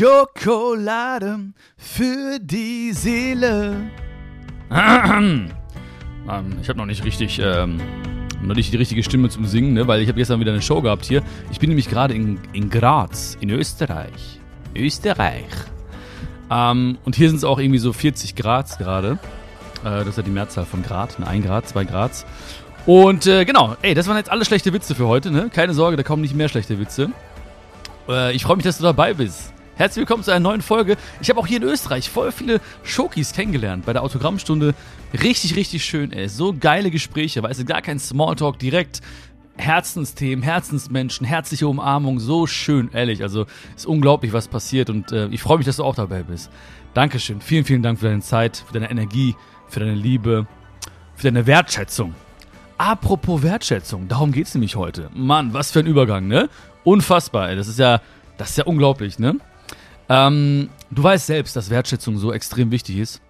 Schokolade für die Seele. ähm, ich habe noch nicht richtig, ähm, noch nicht die richtige Stimme zum Singen, ne? weil ich habe gestern wieder eine Show gehabt hier. Ich bin nämlich gerade in, in Graz, in Österreich. Österreich. Ähm, und hier sind es auch irgendwie so 40 Grad gerade. Äh, das ist ja die Mehrzahl von Grad, ne? 1 Grad, 2 Grad. Und äh, genau, ey, das waren jetzt alle schlechte Witze für heute, ne? Keine Sorge, da kommen nicht mehr schlechte Witze. Äh, ich freue mich, dass du dabei bist. Herzlich willkommen zu einer neuen Folge. Ich habe auch hier in Österreich voll viele Schokis kennengelernt bei der Autogrammstunde. Richtig, richtig schön, ey. So geile Gespräche, weißt du, gar kein Smalltalk, direkt Herzensthemen, Herzensmenschen, herzliche Umarmung, so schön, ehrlich. Also ist unglaublich, was passiert und äh, ich freue mich, dass du auch dabei bist. Dankeschön, vielen, vielen Dank für deine Zeit, für deine Energie, für deine Liebe, für deine Wertschätzung. Apropos Wertschätzung, darum geht's nämlich heute. Mann, was für ein Übergang, ne? Unfassbar, ey. Das ist ja, das ist ja unglaublich, ne? Ähm, du weißt selbst, dass Wertschätzung so extrem wichtig ist.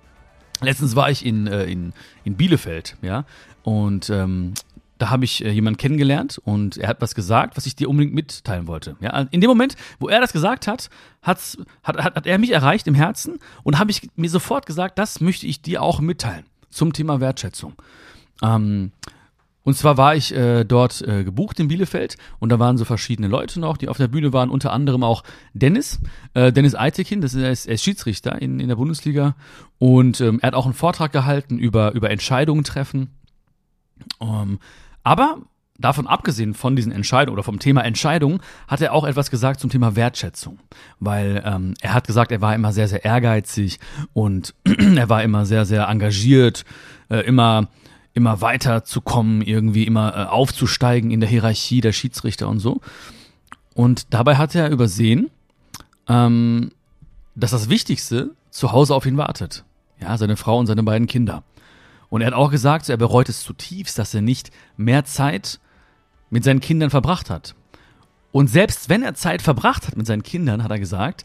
Letztens war ich in, äh, in, in Bielefeld, ja, und ähm, da habe ich äh, jemanden kennengelernt und er hat was gesagt, was ich dir unbedingt mitteilen wollte. Ja, in dem Moment, wo er das gesagt hat, hat's, hat, hat, hat er mich erreicht im Herzen und habe ich mir sofort gesagt, das möchte ich dir auch mitteilen zum Thema Wertschätzung. Ähm, und zwar war ich äh, dort äh, gebucht in Bielefeld und da waren so verschiedene Leute noch, die auf der Bühne waren, unter anderem auch Dennis, äh, Dennis Eitekin, das ist, er ist, er Schiedsrichter in, in der Bundesliga und ähm, er hat auch einen Vortrag gehalten über, über Entscheidungen treffen. Ähm, aber davon abgesehen von diesen Entscheidungen oder vom Thema Entscheidungen, hat er auch etwas gesagt zum Thema Wertschätzung. Weil ähm, er hat gesagt, er war immer sehr, sehr ehrgeizig und er war immer sehr, sehr engagiert, äh, immer immer weiter zu kommen, irgendwie immer äh, aufzusteigen in der Hierarchie der Schiedsrichter und so. Und dabei hat er übersehen, ähm, dass das Wichtigste zu Hause auf ihn wartet. Ja, seine Frau und seine beiden Kinder. Und er hat auch gesagt, er bereut es zutiefst, dass er nicht mehr Zeit mit seinen Kindern verbracht hat. Und selbst wenn er Zeit verbracht hat mit seinen Kindern, hat er gesagt,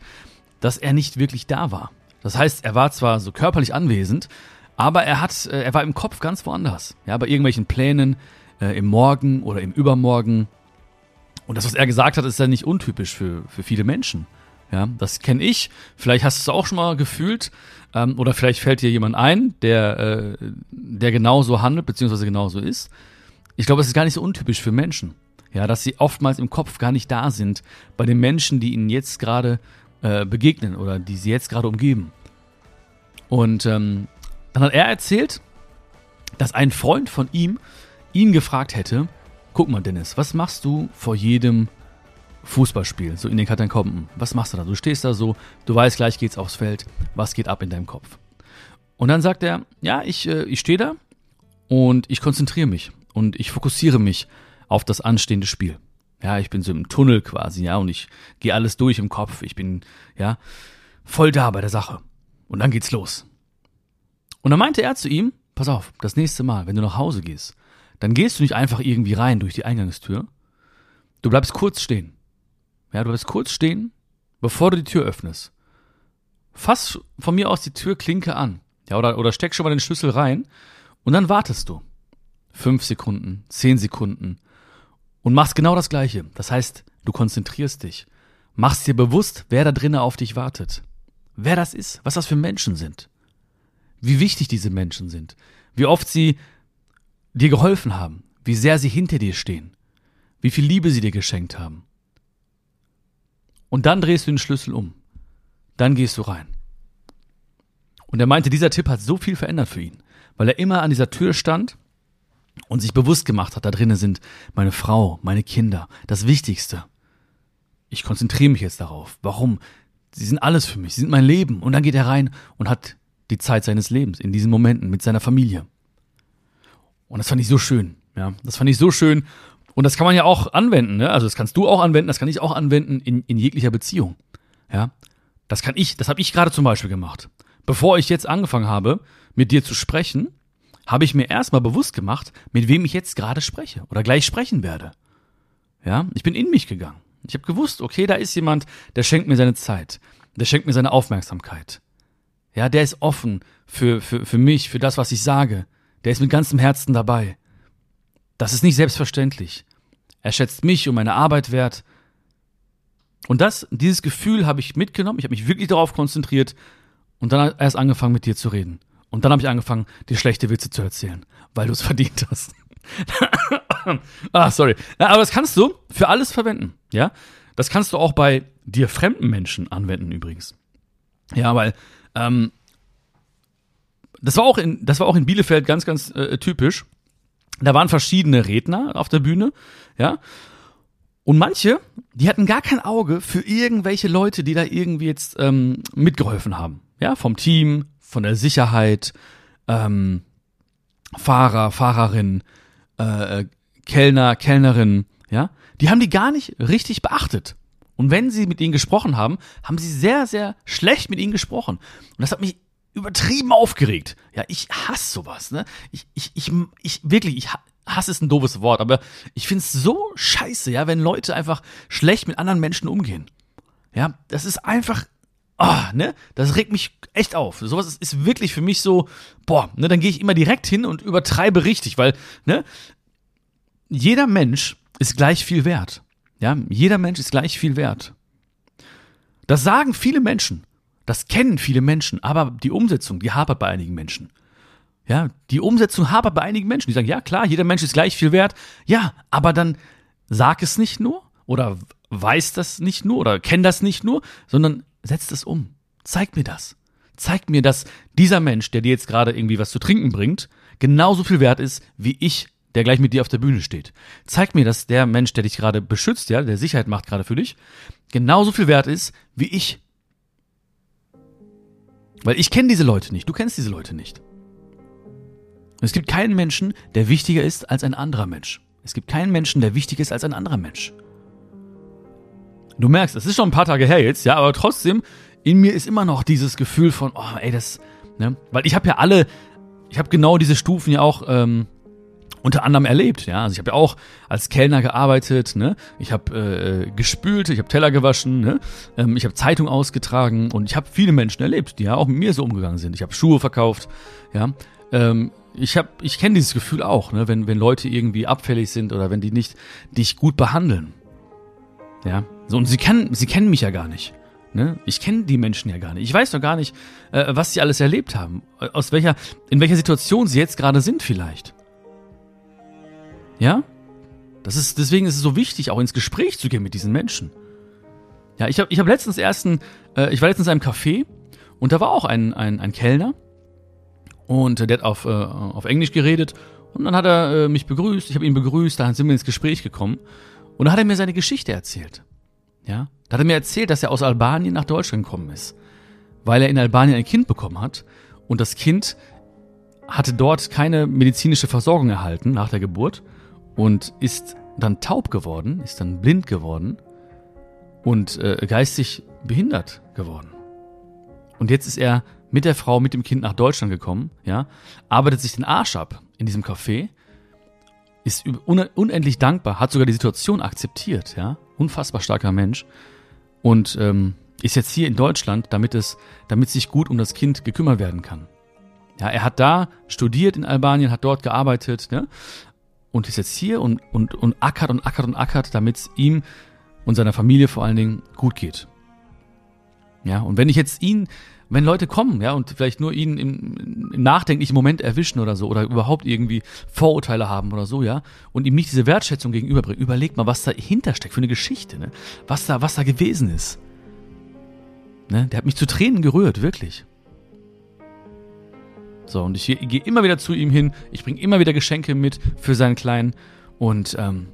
dass er nicht wirklich da war. Das heißt, er war zwar so körperlich anwesend, aber er hat, äh, er war im Kopf ganz woanders. Ja, bei irgendwelchen Plänen äh, im Morgen oder im Übermorgen. Und das, was er gesagt hat, ist ja nicht untypisch für, für viele Menschen. Ja, das kenne ich. Vielleicht hast du es auch schon mal gefühlt. Ähm, oder vielleicht fällt dir jemand ein, der, äh, der genauso handelt, beziehungsweise genauso ist. Ich glaube, es ist gar nicht so untypisch für Menschen. Ja, dass sie oftmals im Kopf gar nicht da sind bei den Menschen, die ihnen jetzt gerade äh, begegnen oder die sie jetzt gerade umgeben. Und ähm, dann hat er erzählt, dass ein Freund von ihm ihn gefragt hätte, guck mal Dennis, was machst du vor jedem Fußballspiel, so in den Katakomben? Was machst du da? Du stehst da so, du weißt, gleich geht's aufs Feld, was geht ab in deinem Kopf? Und dann sagt er, ja, ich, äh, ich stehe da und ich konzentriere mich und ich fokussiere mich auf das anstehende Spiel. Ja, ich bin so im Tunnel quasi, ja, und ich gehe alles durch im Kopf. Ich bin, ja, voll da bei der Sache. Und dann geht's los. Und dann meinte er zu ihm, pass auf, das nächste Mal, wenn du nach Hause gehst, dann gehst du nicht einfach irgendwie rein durch die Eingangstür. Du bleibst kurz stehen. Ja, du bleibst kurz stehen, bevor du die Tür öffnest. Fass von mir aus die Türklinke an. Ja, oder, oder steck schon mal den Schlüssel rein und dann wartest du. Fünf Sekunden, zehn Sekunden und machst genau das Gleiche. Das heißt, du konzentrierst dich. Machst dir bewusst, wer da drinnen auf dich wartet. Wer das ist, was das für Menschen sind wie wichtig diese Menschen sind, wie oft sie dir geholfen haben, wie sehr sie hinter dir stehen, wie viel Liebe sie dir geschenkt haben. Und dann drehst du den Schlüssel um. Dann gehst du rein. Und er meinte, dieser Tipp hat so viel verändert für ihn, weil er immer an dieser Tür stand und sich bewusst gemacht hat, da drinnen sind meine Frau, meine Kinder, das Wichtigste. Ich konzentriere mich jetzt darauf. Warum? Sie sind alles für mich, sie sind mein Leben. Und dann geht er rein und hat die Zeit seines Lebens, in diesen Momenten mit seiner Familie. Und das fand ich so schön. Ja, das fand ich so schön. Und das kann man ja auch anwenden. Ne? Also das kannst du auch anwenden, das kann ich auch anwenden in, in jeglicher Beziehung. Ja, das kann ich, das habe ich gerade zum Beispiel gemacht. Bevor ich jetzt angefangen habe, mit dir zu sprechen, habe ich mir erstmal bewusst gemacht, mit wem ich jetzt gerade spreche oder gleich sprechen werde. Ja, ich bin in mich gegangen. Ich habe gewusst, okay, da ist jemand, der schenkt mir seine Zeit, der schenkt mir seine Aufmerksamkeit. Ja, der ist offen für, für, für mich, für das, was ich sage. Der ist mit ganzem Herzen dabei. Das ist nicht selbstverständlich. Er schätzt mich und meine Arbeit wert. Und das, dieses Gefühl habe ich mitgenommen. Ich habe mich wirklich darauf konzentriert und dann erst angefangen, mit dir zu reden. Und dann habe ich angefangen, dir schlechte Witze zu erzählen, weil du es verdient hast. ah, sorry. Aber das kannst du für alles verwenden, ja? Das kannst du auch bei dir fremden Menschen anwenden übrigens. Ja, weil ähm, das war auch in das war auch in Bielefeld ganz ganz äh, typisch. Da waren verschiedene Redner auf der Bühne, ja. Und manche, die hatten gar kein Auge für irgendwelche Leute, die da irgendwie jetzt ähm, mitgeholfen haben. Ja, vom Team, von der Sicherheit, ähm, Fahrer, Fahrerin, äh, Kellner, Kellnerin, ja, die haben die gar nicht richtig beachtet. Und wenn sie mit ihnen gesprochen haben, haben sie sehr, sehr schlecht mit ihnen gesprochen. Und das hat mich übertrieben aufgeregt. Ja, ich hasse sowas, ne? Ich, ich, ich, ich wirklich, ich hasse ist ein doofes Wort, aber ich find's so scheiße, ja, wenn Leute einfach schlecht mit anderen Menschen umgehen. Ja, das ist einfach, oh, ne? Das regt mich echt auf. Sowas ist, ist wirklich für mich so, boah, ne, dann gehe ich immer direkt hin und übertreibe richtig, weil, ne, jeder Mensch ist gleich viel wert. Ja, jeder Mensch ist gleich viel wert. Das sagen viele Menschen. Das kennen viele Menschen, aber die Umsetzung, die hapert bei einigen Menschen. Ja, die Umsetzung hapert bei einigen Menschen. Die sagen, ja klar, jeder Mensch ist gleich viel wert. Ja, aber dann sag es nicht nur oder weiß das nicht nur oder kenn das nicht nur, sondern setzt es um. Zeig mir das. Zeig mir, dass dieser Mensch, der dir jetzt gerade irgendwie was zu trinken bringt, genauso viel wert ist wie ich der gleich mit dir auf der Bühne steht. Zeig mir, dass der Mensch, der dich gerade beschützt, ja, der Sicherheit macht gerade für dich, genauso viel wert ist wie ich. Weil ich kenne diese Leute nicht, du kennst diese Leute nicht. Es gibt keinen Menschen, der wichtiger ist als ein anderer Mensch. Es gibt keinen Menschen, der wichtiger ist als ein anderer Mensch. Du merkst, es ist schon ein paar Tage her jetzt, ja, aber trotzdem, in mir ist immer noch dieses Gefühl von, oh, ey, das, ne, weil ich habe ja alle, ich habe genau diese Stufen ja auch ähm, unter anderem erlebt. Ja, also ich habe ja auch als Kellner gearbeitet. Ne, ich habe äh, gespült, ich habe Teller gewaschen, ne, ähm, ich habe Zeitung ausgetragen und ich habe viele Menschen erlebt, die ja auch mit mir so umgegangen sind. Ich habe Schuhe verkauft. Ja, ähm, ich habe, ich kenne dieses Gefühl auch, ne, wenn wenn Leute irgendwie abfällig sind oder wenn die nicht dich gut behandeln. Ja, so und sie kennen, sie kennen mich ja gar nicht. Ne? Ich kenne die Menschen ja gar nicht. Ich weiß doch gar nicht, äh, was sie alles erlebt haben, aus welcher, in welcher Situation sie jetzt gerade sind vielleicht. Ja? Das ist, deswegen ist es so wichtig, auch ins Gespräch zu gehen mit diesen Menschen. Ja, ich habe ich hab letztens ersten, äh, ich war letztens in einem Café und da war auch ein, ein, ein Kellner und der hat auf, äh, auf Englisch geredet und dann hat er äh, mich begrüßt, ich habe ihn begrüßt, da sind wir ins Gespräch gekommen und dann hat er mir seine Geschichte erzählt. Ja, da hat er mir erzählt, dass er aus Albanien nach Deutschland gekommen ist, weil er in Albanien ein Kind bekommen hat und das Kind hatte dort keine medizinische Versorgung erhalten nach der Geburt und ist dann taub geworden, ist dann blind geworden und äh, geistig behindert geworden. Und jetzt ist er mit der Frau, mit dem Kind nach Deutschland gekommen, ja, arbeitet sich den Arsch ab in diesem Café, ist unendlich dankbar, hat sogar die Situation akzeptiert, ja, unfassbar starker Mensch und ähm, ist jetzt hier in Deutschland, damit es, damit sich gut um das Kind gekümmert werden kann. Ja, er hat da studiert in Albanien, hat dort gearbeitet, ne? Und ist jetzt hier und, und, und ackert und ackert und ackert, damit es ihm und seiner Familie vor allen Dingen gut geht. Ja, und wenn ich jetzt ihn, wenn Leute kommen, ja, und vielleicht nur ihn im, im nachdenklichen Moment erwischen oder so, oder überhaupt irgendwie Vorurteile haben oder so, ja, und ihm nicht diese Wertschätzung gegenüberbringen, überlegt mal, was dahinter steckt für eine Geschichte, ne? Was da, was da gewesen ist. Ne? Der hat mich zu Tränen gerührt, wirklich. So, und ich, gehe immer wieder zu ihm hin, ich bringe immer wieder Geschenke mit für seinen Kleinen und ähm,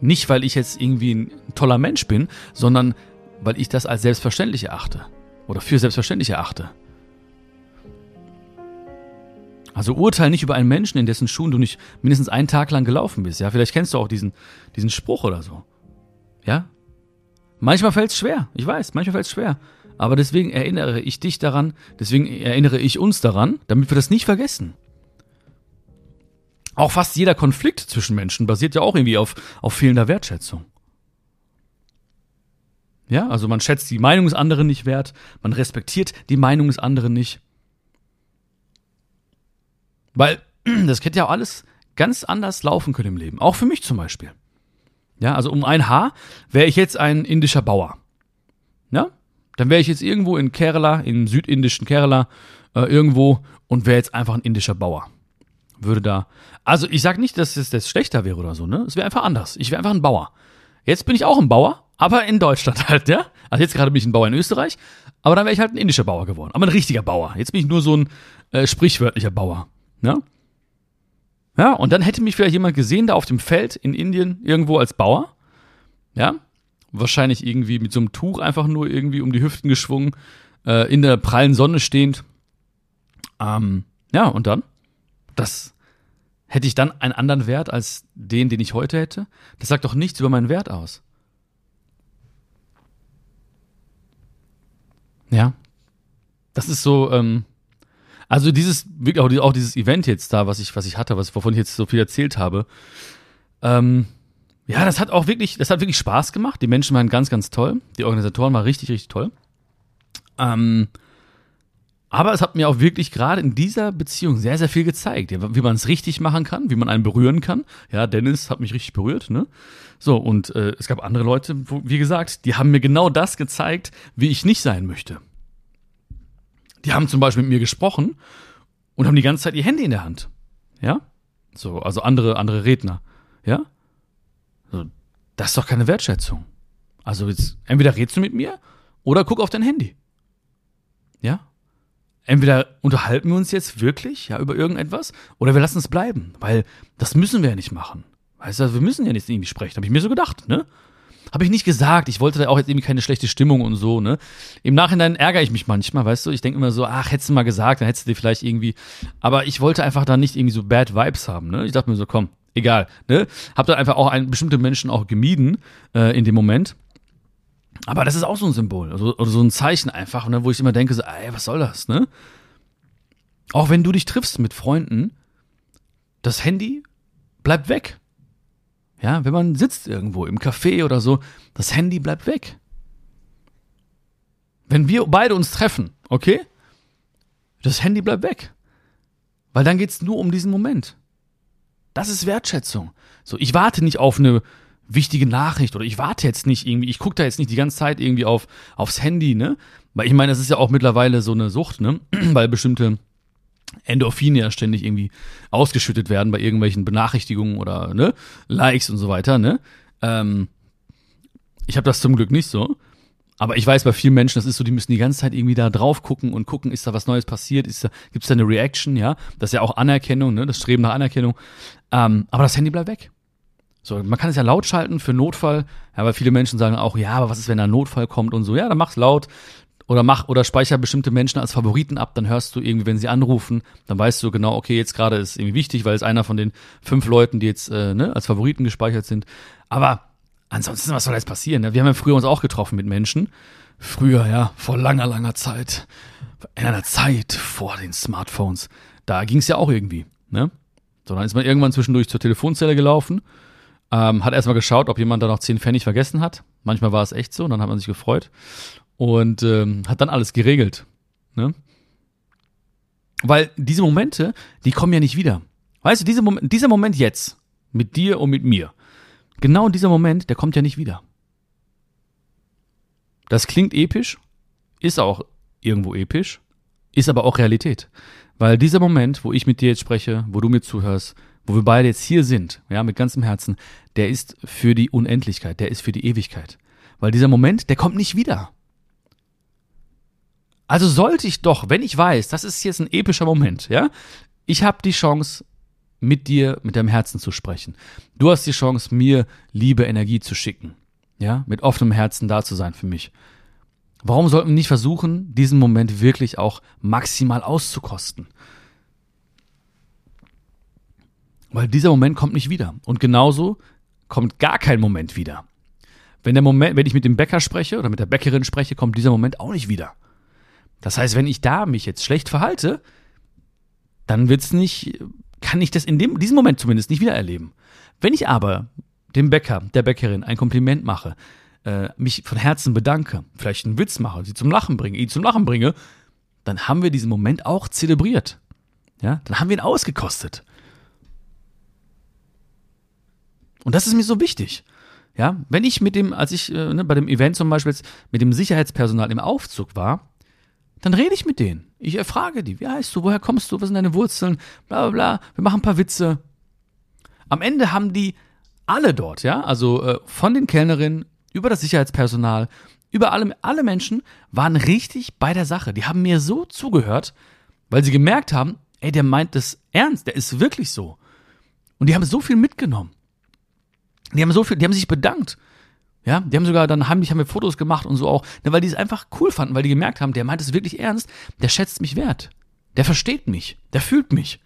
nicht, weil ich jetzt irgendwie ein toller Mensch bin, sondern weil ich das als selbstverständlich erachte oder für selbstverständlich erachte. Also urteil nicht über einen Menschen, in dessen Schuhen du nicht mindestens einen Tag lang gelaufen bist. Ja, vielleicht kennst du auch diesen, diesen Spruch oder so. Ja? Manchmal fällt es schwer. Ich weiß, manchmal fällt es schwer. Aber deswegen erinnere ich dich daran, deswegen erinnere ich uns daran, damit wir das nicht vergessen. Auch fast jeder Konflikt zwischen Menschen basiert ja auch irgendwie auf, auf fehlender Wertschätzung. Ja, also man schätzt die Meinung des anderen nicht wert, man respektiert die Meinung des anderen nicht. Weil das hätte ja auch alles ganz anders laufen können im Leben. Auch für mich zum Beispiel. Ja, also um ein Haar wäre ich jetzt ein indischer Bauer. Ja? Dann wäre ich jetzt irgendwo in Kerala, im südindischen Kerala, äh, irgendwo und wäre jetzt einfach ein indischer Bauer. Würde da. Also ich sage nicht, dass es das schlechter wäre oder so, ne? Es wäre einfach anders. Ich wäre einfach ein Bauer. Jetzt bin ich auch ein Bauer, aber in Deutschland halt, ja? Also jetzt gerade bin ich ein Bauer in Österreich, aber dann wäre ich halt ein indischer Bauer geworden. Aber ein richtiger Bauer. Jetzt bin ich nur so ein äh, sprichwörtlicher Bauer. Ne? Ja, und dann hätte mich vielleicht jemand gesehen, da auf dem Feld in Indien irgendwo als Bauer. Ja, wahrscheinlich irgendwie mit so einem Tuch einfach nur irgendwie um die Hüften geschwungen, äh, in der prallen Sonne stehend. Ähm, ja, und dann? Das hätte ich dann einen anderen Wert als den, den ich heute hätte? Das sagt doch nichts über meinen Wert aus. Ja. Das ist so, ähm, also dieses, auch dieses Event jetzt da, was ich, was ich hatte, was, wovon ich jetzt so viel erzählt habe, ähm, ja, das hat auch wirklich, das hat wirklich Spaß gemacht. Die Menschen waren ganz, ganz toll. Die Organisatoren waren richtig, richtig toll. Ähm, aber es hat mir auch wirklich gerade in dieser Beziehung sehr, sehr viel gezeigt, wie man es richtig machen kann, wie man einen berühren kann. Ja, Dennis hat mich richtig berührt, ne? So, und äh, es gab andere Leute, wo, wie gesagt, die haben mir genau das gezeigt, wie ich nicht sein möchte. Die haben zum Beispiel mit mir gesprochen und haben die ganze Zeit ihr Handy in der Hand. Ja? So, also andere, andere Redner. Ja? Das ist doch keine Wertschätzung. Also jetzt, entweder redest du mit mir oder guck auf dein Handy. Ja? entweder unterhalten wir uns jetzt wirklich ja über irgendetwas oder wir lassen es bleiben, weil das müssen wir ja nicht machen. Weißt du, wir müssen ja nicht irgendwie sprechen, habe ich mir so gedacht, ne? Habe ich nicht gesagt, ich wollte da auch jetzt irgendwie keine schlechte Stimmung und so, ne? Im Nachhinein ärgere ich mich manchmal, weißt du, ich denke immer so, ach, hättest du mal gesagt, dann hättest du dir vielleicht irgendwie, aber ich wollte einfach da nicht irgendwie so bad Vibes haben, ne? Ich dachte mir so, komm, egal, ne? Hab dann einfach auch einen, bestimmte Menschen auch gemieden äh, in dem Moment aber das ist auch so ein Symbol also, oder so ein Zeichen einfach, ne, wo ich immer denke, so, ey, was soll das, ne? Auch wenn du dich triffst mit Freunden, das Handy bleibt weg. Ja, wenn man sitzt irgendwo im Café oder so, das Handy bleibt weg. Wenn wir beide uns treffen, okay? Das Handy bleibt weg. Weil dann geht's nur um diesen Moment. Das ist Wertschätzung. So, ich warte nicht auf eine wichtige Nachricht oder ich warte jetzt nicht irgendwie, ich gucke da jetzt nicht die ganze Zeit irgendwie auf, aufs Handy, ne? Weil ich meine, das ist ja auch mittlerweile so eine Sucht, ne? Weil bestimmte Endorphine ja ständig irgendwie ausgeschüttet werden bei irgendwelchen Benachrichtigungen oder ne? Likes und so weiter, ne? Ähm, ich habe das zum Glück nicht so. Aber ich weiß bei vielen Menschen, das ist so, die müssen die ganze Zeit irgendwie da drauf gucken und gucken, ist da was Neues passiert, ist da, gibt's da eine Reaction, ja? Das ist ja auch Anerkennung, ne? Das Streben nach Anerkennung. Ähm, aber das Handy bleibt weg. So, man kann es ja laut schalten für Notfall, ja, weil viele Menschen sagen auch, ja, aber was ist, wenn da ein Notfall kommt und so, ja, dann mach's laut oder mach oder speicher bestimmte Menschen als Favoriten ab, dann hörst du irgendwie, wenn sie anrufen, dann weißt du genau, okay, jetzt gerade ist irgendwie wichtig, weil es einer von den fünf Leuten, die jetzt äh, ne, als Favoriten gespeichert sind. Aber ansonsten, was soll jetzt passieren? Ne? Wir haben ja früher uns auch getroffen mit Menschen. Früher, ja, vor langer, langer Zeit. In einer Zeit vor den Smartphones. Da ging es ja auch irgendwie, ne? So, dann ist man irgendwann zwischendurch zur Telefonzelle gelaufen ähm, hat erstmal geschaut, ob jemand da noch 10 Pfennig vergessen hat. Manchmal war es echt so, und dann hat man sich gefreut. Und ähm, hat dann alles geregelt. Ne? Weil diese Momente, die kommen ja nicht wieder. Weißt du, diese Moment, dieser Moment jetzt, mit dir und mit mir, genau dieser Moment, der kommt ja nicht wieder. Das klingt episch, ist auch irgendwo episch, ist aber auch Realität. Weil dieser Moment, wo ich mit dir jetzt spreche, wo du mir zuhörst, wo wir beide jetzt hier sind, ja, mit ganzem Herzen, der ist für die Unendlichkeit, der ist für die Ewigkeit. Weil dieser Moment, der kommt nicht wieder. Also sollte ich doch, wenn ich weiß, das ist jetzt ein epischer Moment, ja, ich habe die Chance, mit dir, mit deinem Herzen zu sprechen. Du hast die Chance, mir Liebe, Energie zu schicken, ja, mit offenem Herzen da zu sein für mich. Warum sollten wir nicht versuchen, diesen Moment wirklich auch maximal auszukosten? Weil dieser Moment kommt nicht wieder. Und genauso kommt gar kein Moment wieder. Wenn der Moment, wenn ich mit dem Bäcker spreche oder mit der Bäckerin spreche, kommt dieser Moment auch nicht wieder. Das heißt, wenn ich da mich jetzt schlecht verhalte, dann wird's nicht, kann ich das in dem, diesem Moment zumindest nicht wieder erleben. Wenn ich aber dem Bäcker, der Bäckerin ein Kompliment mache, äh, mich von Herzen bedanke, vielleicht einen Witz mache, sie zum Lachen bringe, ihn zum Lachen bringe, dann haben wir diesen Moment auch zelebriert. Ja, dann haben wir ihn ausgekostet. Und das ist mir so wichtig. Ja, wenn ich mit dem, als ich äh, ne, bei dem Event zum Beispiel mit dem Sicherheitspersonal im Aufzug war, dann rede ich mit denen. Ich erfrage die, wie heißt du, woher kommst du, was sind deine Wurzeln, bla bla bla, wir machen ein paar Witze. Am Ende haben die alle dort, ja, also äh, von den Kellnerinnen über das Sicherheitspersonal, über alle, alle Menschen waren richtig bei der Sache. Die haben mir so zugehört, weil sie gemerkt haben, ey, der meint das ernst, der ist wirklich so. Und die haben so viel mitgenommen. Die haben so viel, die haben sich bedankt. Ja, die haben sogar dann heimlich haben wir Fotos gemacht und so auch, ne, weil die es einfach cool fanden, weil die gemerkt haben, der meint es wirklich ernst, der schätzt mich wert. Der versteht mich, der fühlt mich.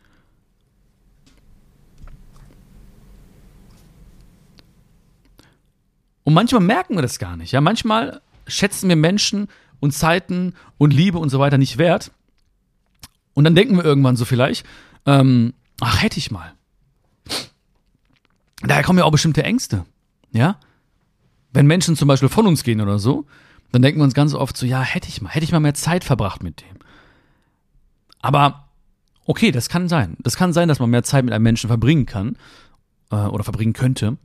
Und manchmal merken wir das gar nicht. Ja, manchmal schätzen wir Menschen und Zeiten und Liebe und so weiter nicht wert. Und dann denken wir irgendwann so vielleicht, ähm, ach, hätte ich mal. Daher kommen ja auch bestimmte Ängste. Ja? Wenn Menschen zum Beispiel von uns gehen oder so, dann denken wir uns ganz oft so, ja, hätte ich mal, hätte ich mal mehr Zeit verbracht mit dem. Aber okay, das kann sein. Das kann sein, dass man mehr Zeit mit einem Menschen verbringen kann äh, oder verbringen könnte.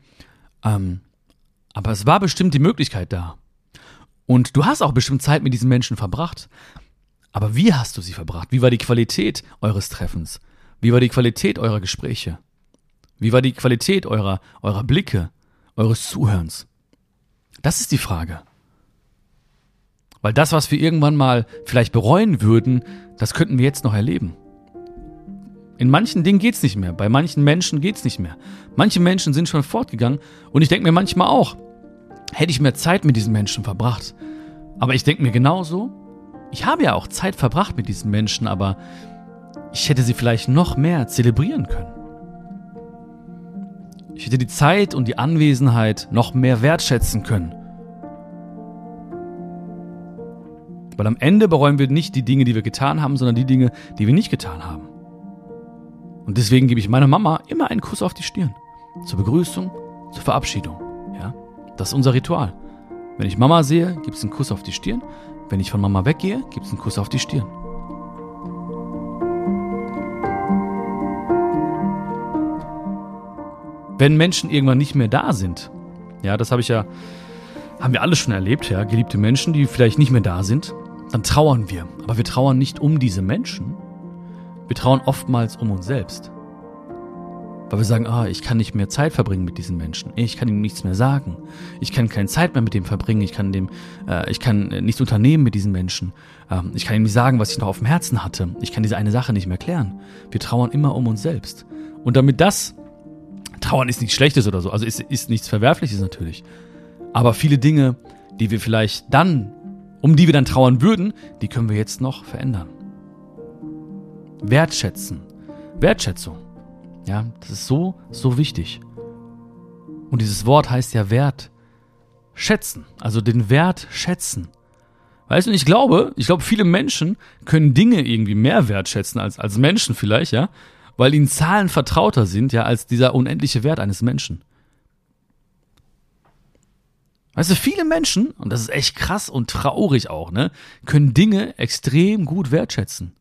Ähm, aber es war bestimmt die Möglichkeit da. Und du hast auch bestimmt Zeit mit diesen Menschen verbracht. Aber wie hast du sie verbracht? Wie war die Qualität eures Treffens? Wie war die Qualität eurer Gespräche? Wie war die Qualität eurer, eurer Blicke, eures Zuhörens? Das ist die Frage. Weil das, was wir irgendwann mal vielleicht bereuen würden, das könnten wir jetzt noch erleben. In manchen Dingen geht's nicht mehr, bei manchen Menschen geht's nicht mehr. Manche Menschen sind schon fortgegangen und ich denke mir manchmal auch, hätte ich mehr Zeit mit diesen Menschen verbracht. Aber ich denke mir genauso, ich habe ja auch Zeit verbracht mit diesen Menschen, aber ich hätte sie vielleicht noch mehr zelebrieren können. Ich hätte die Zeit und die Anwesenheit noch mehr wertschätzen können. Weil am Ende bereuen wir nicht die Dinge, die wir getan haben, sondern die Dinge, die wir nicht getan haben. Und deswegen gebe ich meiner Mama immer einen Kuss auf die Stirn. Zur Begrüßung, zur Verabschiedung. Ja, das ist unser Ritual. Wenn ich Mama sehe, gibt es einen Kuss auf die Stirn. Wenn ich von Mama weggehe, gibt es einen Kuss auf die Stirn. Wenn Menschen irgendwann nicht mehr da sind, ja, das habe ich ja, haben wir alle schon erlebt, ja, geliebte Menschen, die vielleicht nicht mehr da sind, dann trauern wir. Aber wir trauern nicht um diese Menschen, wir trauern oftmals um uns selbst. Weil wir sagen, ah, ich kann nicht mehr Zeit verbringen mit diesen Menschen. Ich kann ihm nichts mehr sagen. Ich kann keine Zeit mehr mit dem verbringen. Ich kann dem, äh, ich kann nichts unternehmen mit diesen Menschen. Ähm, ich kann ihm nicht sagen, was ich noch auf dem Herzen hatte. Ich kann diese eine Sache nicht mehr klären. Wir trauern immer um uns selbst. Und damit das Trauern ist nichts Schlechtes oder so, also ist, ist nichts Verwerfliches natürlich. Aber viele Dinge, die wir vielleicht dann, um die wir dann trauern würden, die können wir jetzt noch verändern. Wertschätzen. Wertschätzung. Ja, das ist so, so wichtig. Und dieses Wort heißt ja Wert. Schätzen. Also den Wert schätzen. Weißt du, ich glaube, ich glaube, viele Menschen können Dinge irgendwie mehr wertschätzen als, als Menschen vielleicht, ja weil ihnen Zahlen vertrauter sind, ja, als dieser unendliche Wert eines Menschen. Weißt du, viele Menschen, und das ist echt krass und traurig auch, ne, können Dinge extrem gut wertschätzen.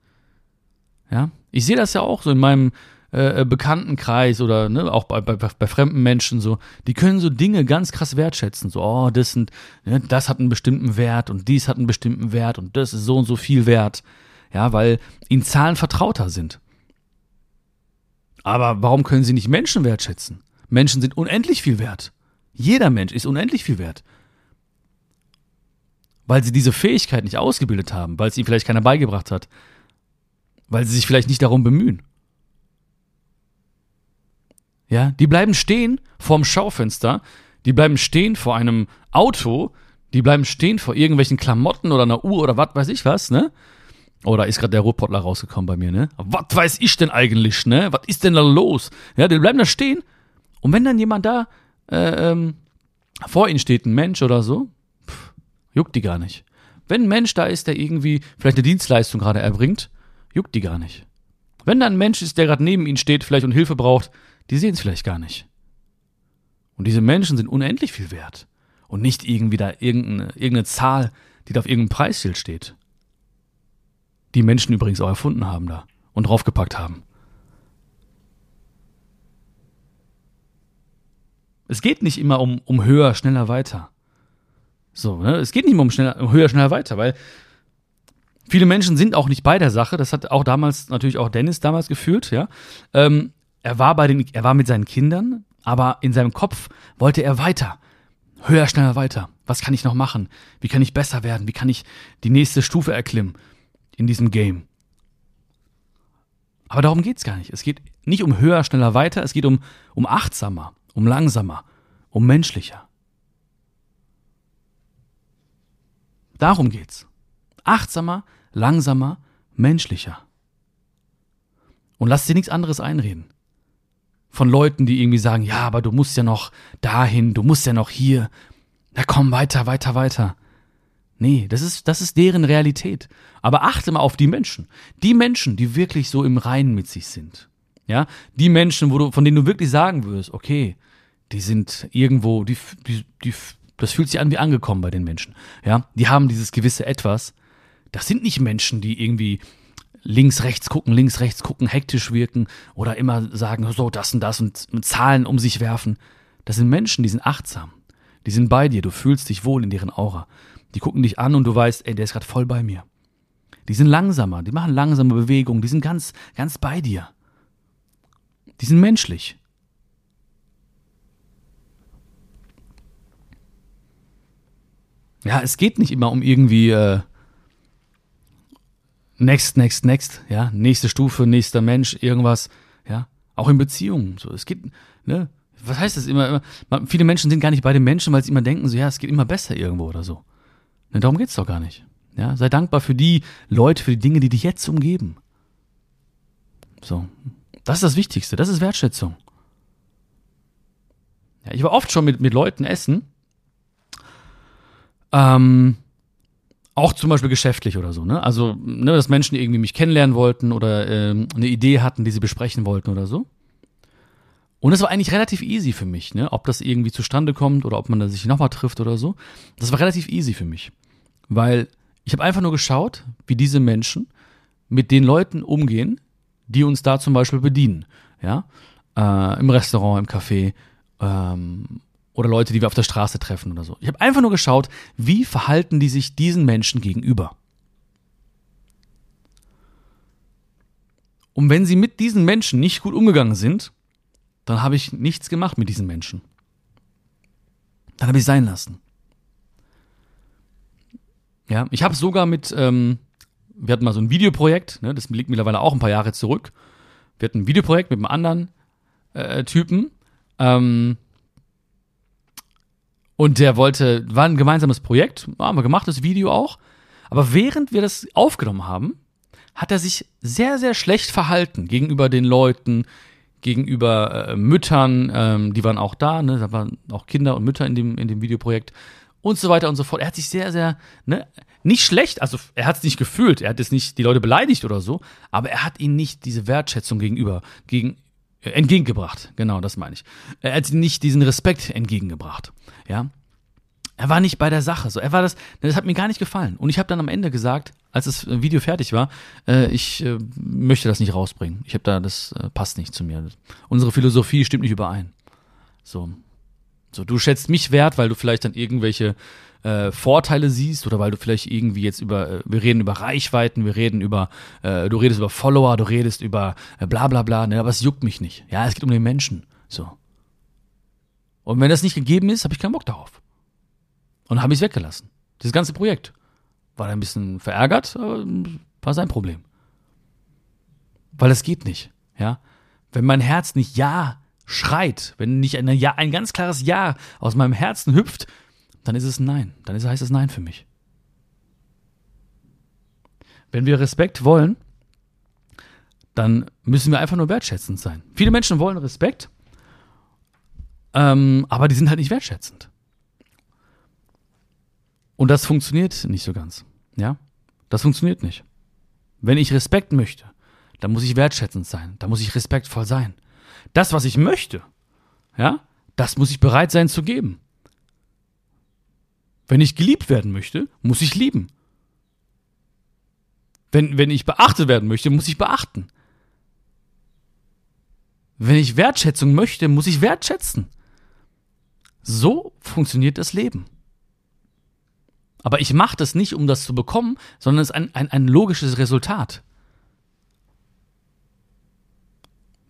Ja, ich sehe das ja auch so in meinem äh, Bekanntenkreis oder ne, auch bei, bei, bei fremden Menschen so, die können so Dinge ganz krass wertschätzen. So, oh, das sind, ne, das hat einen bestimmten Wert und dies hat einen bestimmten Wert und das ist so und so viel wert. Ja, weil ihnen Zahlen vertrauter sind. Aber warum können sie nicht Menschen wertschätzen? Menschen sind unendlich viel wert. Jeder Mensch ist unendlich viel wert. Weil sie diese Fähigkeit nicht ausgebildet haben, weil es ihnen vielleicht keiner beigebracht hat, weil sie sich vielleicht nicht darum bemühen. Ja, die bleiben stehen vorm Schaufenster, die bleiben stehen vor einem Auto, die bleiben stehen vor irgendwelchen Klamotten oder einer Uhr oder was weiß ich was, ne? Oder ist gerade der Rotpottler rausgekommen bei mir, ne? Was weiß ich denn eigentlich, ne? Was ist denn da los? Ja, die bleiben da stehen. Und wenn dann jemand da äh, ähm, vor ihnen steht, ein Mensch oder so, pff, juckt die gar nicht. Wenn ein Mensch da ist, der irgendwie vielleicht eine Dienstleistung gerade erbringt, juckt die gar nicht. Wenn da ein Mensch ist, der gerade neben ihnen steht, vielleicht und Hilfe braucht, die sehen es vielleicht gar nicht. Und diese Menschen sind unendlich viel wert. Und nicht irgendwie da irgendeine, irgendeine Zahl, die da auf irgendeinem Preisschild steht die Menschen übrigens auch erfunden haben da und draufgepackt haben. Es geht nicht immer um, um höher, schneller, weiter. So, ne? Es geht nicht immer um, schneller, um höher, schneller, weiter, weil viele Menschen sind auch nicht bei der Sache. Das hat auch damals natürlich auch Dennis damals gefühlt, ja. Ähm, er war bei den, er war mit seinen Kindern, aber in seinem Kopf wollte er weiter. Höher, schneller, weiter. Was kann ich noch machen? Wie kann ich besser werden? Wie kann ich die nächste Stufe erklimmen in diesem Game? Aber darum geht's gar nicht. Es geht nicht um höher, schneller, weiter. Es geht um, um achtsamer, um langsamer, um menschlicher. Darum geht's. Achtsamer, langsamer, menschlicher. Und lass dir nichts anderes einreden von Leuten, die irgendwie sagen, ja, aber du musst ja noch dahin, du musst ja noch hier. Na komm, weiter, weiter, weiter. Nee, das ist, das ist deren Realität. Aber achte mal auf die Menschen. Die Menschen, die wirklich so im Reinen mit sich sind. Ja, die Menschen, wo du, von denen du wirklich sagen würdest, okay, die sind irgendwo, die, die, die, das fühlt sich an wie angekommen bei den Menschen. Ja, die haben dieses gewisse Etwas. Das sind nicht Menschen, die irgendwie links, rechts gucken, links, rechts gucken, hektisch wirken oder immer sagen, so, das und das und, Zahlen um sich werfen. Das sind Menschen, die sind achtsam. Die sind bei dir, du fühlst dich wohl in deren Aura. Die gucken dich an und du weißt, ey, der ist gerade voll bei mir. Die sind langsamer, die machen langsame Bewegungen, die sind ganz, ganz bei dir. Die sind menschlich. Ja, es geht nicht immer um irgendwie äh, next, next, next, ja, nächste Stufe, nächster Mensch, irgendwas, ja, auch in Beziehungen, so, es geht, ne, was heißt das immer, immer, viele Menschen sind gar nicht bei den Menschen, weil sie immer denken, so, ja, es geht immer besser irgendwo oder so. Ne, darum geht's doch gar nicht, ja, sei dankbar für die Leute, für die Dinge, die dich jetzt umgeben. So, das ist das Wichtigste, das ist Wertschätzung. Ja, ich war oft schon mit, mit Leuten essen, ähm, auch zum Beispiel geschäftlich oder so, ne? Also, ne, dass Menschen irgendwie mich kennenlernen wollten oder ähm, eine Idee hatten, die sie besprechen wollten oder so. Und das war eigentlich relativ easy für mich, ne? Ob das irgendwie zustande kommt oder ob man da sich nochmal trifft oder so. Das war relativ easy für mich. Weil ich habe einfach nur geschaut, wie diese Menschen mit den Leuten umgehen, die uns da zum Beispiel bedienen. Ja? Äh, Im Restaurant, im Café, ähm, oder Leute, die wir auf der Straße treffen oder so. Ich habe einfach nur geschaut, wie verhalten die sich diesen Menschen gegenüber. Und wenn sie mit diesen Menschen nicht gut umgegangen sind, dann habe ich nichts gemacht mit diesen Menschen. Dann habe ich sein lassen. Ja, ich habe sogar mit, ähm, wir hatten mal so ein Videoprojekt, ne, das liegt mittlerweile auch ein paar Jahre zurück. Wir hatten ein Videoprojekt mit einem anderen äh, Typen. Ähm, und der wollte, war ein gemeinsames Projekt, haben wir gemacht, das Video auch. Aber während wir das aufgenommen haben, hat er sich sehr, sehr schlecht verhalten gegenüber den Leuten, gegenüber äh, Müttern, ähm, die waren auch da, ne? da waren auch Kinder und Mütter in dem, in dem Videoprojekt und so weiter und so fort. Er hat sich sehr, sehr, ne, nicht schlecht, also er hat es nicht gefühlt, er hat jetzt nicht die Leute beleidigt oder so, aber er hat ihnen nicht diese Wertschätzung gegenüber, gegen, äh, entgegengebracht. Genau, das meine ich. Er hat nicht diesen Respekt entgegengebracht. Ja. Er war nicht bei der Sache. So, er war das. Das hat mir gar nicht gefallen. Und ich habe dann am Ende gesagt, als das Video fertig war, äh, ich äh, möchte das nicht rausbringen. Ich habe da, das äh, passt nicht zu mir. Unsere Philosophie stimmt nicht überein. So, so, du schätzt mich wert, weil du vielleicht dann irgendwelche äh, Vorteile siehst oder weil du vielleicht irgendwie jetzt über, äh, wir reden über Reichweiten, wir reden über, äh, du redest über Follower, du redest über äh, bla bla bla, ne, aber es juckt mich nicht. Ja, es geht um den Menschen. So. Und wenn das nicht gegeben ist, habe ich keinen Bock darauf. Und habe ich es weggelassen. Dieses ganze Projekt. War da ein bisschen verärgert, aber war sein Problem. Weil es geht nicht, ja. Wenn mein Herz nicht Ja schreit, wenn nicht ein, ja, ein ganz klares Ja aus meinem Herzen hüpft, dann ist es Nein. Dann ist, heißt es Nein für mich. Wenn wir Respekt wollen, dann müssen wir einfach nur wertschätzend sein. Viele Menschen wollen Respekt, ähm, aber die sind halt nicht wertschätzend. Und das funktioniert nicht so ganz. Ja? Das funktioniert nicht. Wenn ich Respekt möchte, dann muss ich wertschätzend sein. Da muss ich respektvoll sein. Das, was ich möchte, ja, das muss ich bereit sein zu geben. Wenn ich geliebt werden möchte, muss ich lieben. Wenn, wenn ich beachtet werden möchte, muss ich beachten. Wenn ich Wertschätzung möchte, muss ich wertschätzen. So funktioniert das Leben. Aber ich mache das nicht, um das zu bekommen, sondern es ist ein, ein, ein logisches Resultat.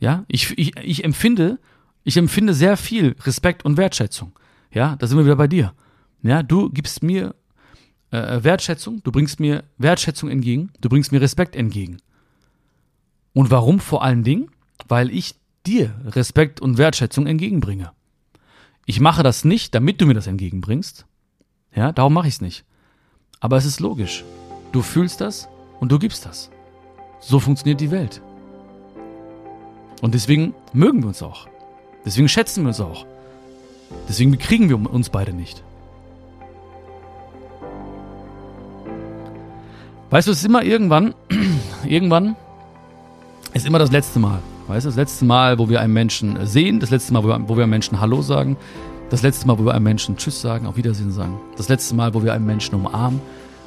Ja, ich, ich, ich empfinde, ich empfinde sehr viel Respekt und Wertschätzung. Ja, da sind wir wieder bei dir. Ja, du gibst mir äh, Wertschätzung, du bringst mir Wertschätzung entgegen, du bringst mir Respekt entgegen. Und warum vor allen Dingen? Weil ich dir Respekt und Wertschätzung entgegenbringe. Ich mache das nicht, damit du mir das entgegenbringst. Ja, darum mache ich es nicht. Aber es ist logisch. Du fühlst das und du gibst das. So funktioniert die Welt. Und deswegen mögen wir uns auch. Deswegen schätzen wir uns auch. Deswegen bekriegen wir uns beide nicht. Weißt du, es ist immer irgendwann, irgendwann ist immer das letzte Mal. Weißt du, das letzte Mal, wo wir einen Menschen sehen, das letzte Mal, wo wir, einem Menschen Hallo sagen, das letzte Mal, wo wir einem Menschen Tschüss sagen, auf Wiedersehen sagen, das letzte Mal, wo wir einem Menschen umarmen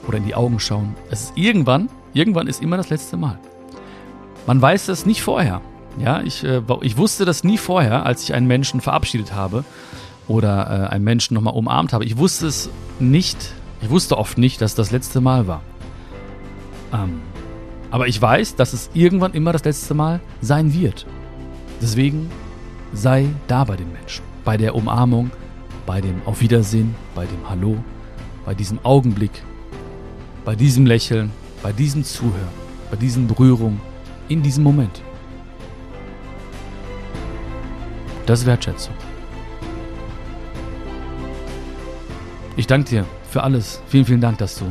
oder in die Augen schauen. Es ist irgendwann, irgendwann ist immer das letzte Mal. Man weiß das nicht vorher. Ja, ich, äh, ich wusste das nie vorher, als ich einen Menschen verabschiedet habe oder äh, einen Menschen nochmal umarmt habe. Ich wusste es nicht, ich wusste oft nicht, dass das letzte Mal war. Ähm, aber ich weiß, dass es irgendwann immer das letzte Mal sein wird. Deswegen sei da bei den Menschen, bei der Umarmung, bei dem Auf Wiedersehen, bei dem Hallo, bei diesem Augenblick, bei diesem Lächeln, bei diesem Zuhören, bei diesen Berührungen, in diesem Moment. Das ist Wertschätzung. Ich danke dir für alles. Vielen, vielen Dank, dass du,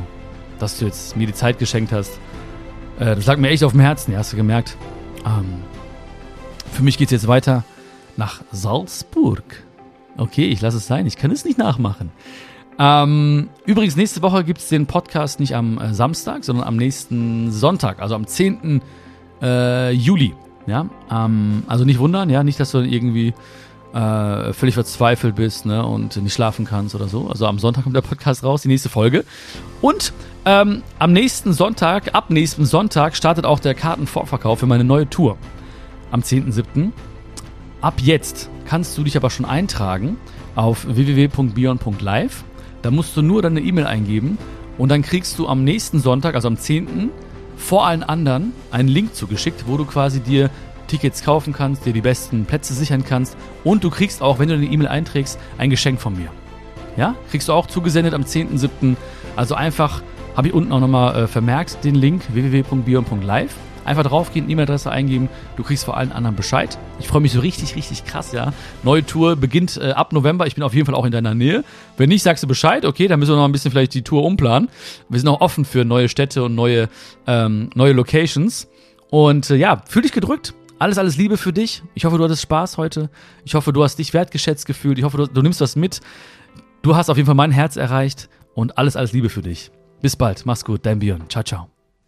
dass du jetzt mir die Zeit geschenkt hast. Äh, das lag mir echt auf dem Herzen, ja, hast du gemerkt. Ähm, für mich geht es jetzt weiter nach Salzburg. Okay, ich lasse es sein. Ich kann es nicht nachmachen. Ähm, übrigens, nächste Woche gibt es den Podcast nicht am äh, Samstag, sondern am nächsten Sonntag, also am 10. Äh, Juli. Ja, ähm, also nicht wundern, ja, nicht, dass du irgendwie äh, völlig verzweifelt bist ne, und nicht schlafen kannst oder so. Also am Sonntag kommt der Podcast raus, die nächste Folge. Und ähm, am nächsten Sonntag, ab nächsten Sonntag, startet auch der Kartenvorverkauf für meine neue Tour. Am 10.7. Ab jetzt kannst du dich aber schon eintragen auf www.bion.live. Da musst du nur deine E-Mail eingeben und dann kriegst du am nächsten Sonntag, also am 10 vor allen anderen einen Link zugeschickt, wo du quasi dir Tickets kaufen kannst, dir die besten Plätze sichern kannst und du kriegst auch, wenn du eine E-Mail einträgst, ein Geschenk von mir. Ja, kriegst du auch zugesendet am 10.7. Also einfach, habe ich unten auch nochmal äh, vermerkt, den Link www.bion.live. Einfach draufgehen, E-Mail-Adresse eingeben, du kriegst vor allen anderen Bescheid. Ich freue mich so richtig, richtig krass, ja. Neue Tour beginnt äh, ab November. Ich bin auf jeden Fall auch in deiner Nähe. Wenn nicht, sagst du Bescheid, okay, dann müssen wir noch ein bisschen vielleicht die Tour umplanen. Wir sind auch offen für neue Städte und neue, ähm, neue Locations. Und äh, ja, fühl dich gedrückt. Alles, alles Liebe für dich. Ich hoffe, du hattest Spaß heute. Ich hoffe, du hast dich wertgeschätzt gefühlt. Ich hoffe, du, du nimmst was mit. Du hast auf jeden Fall mein Herz erreicht und alles, alles Liebe für dich. Bis bald. Mach's gut. Dein Björn. Ciao, ciao.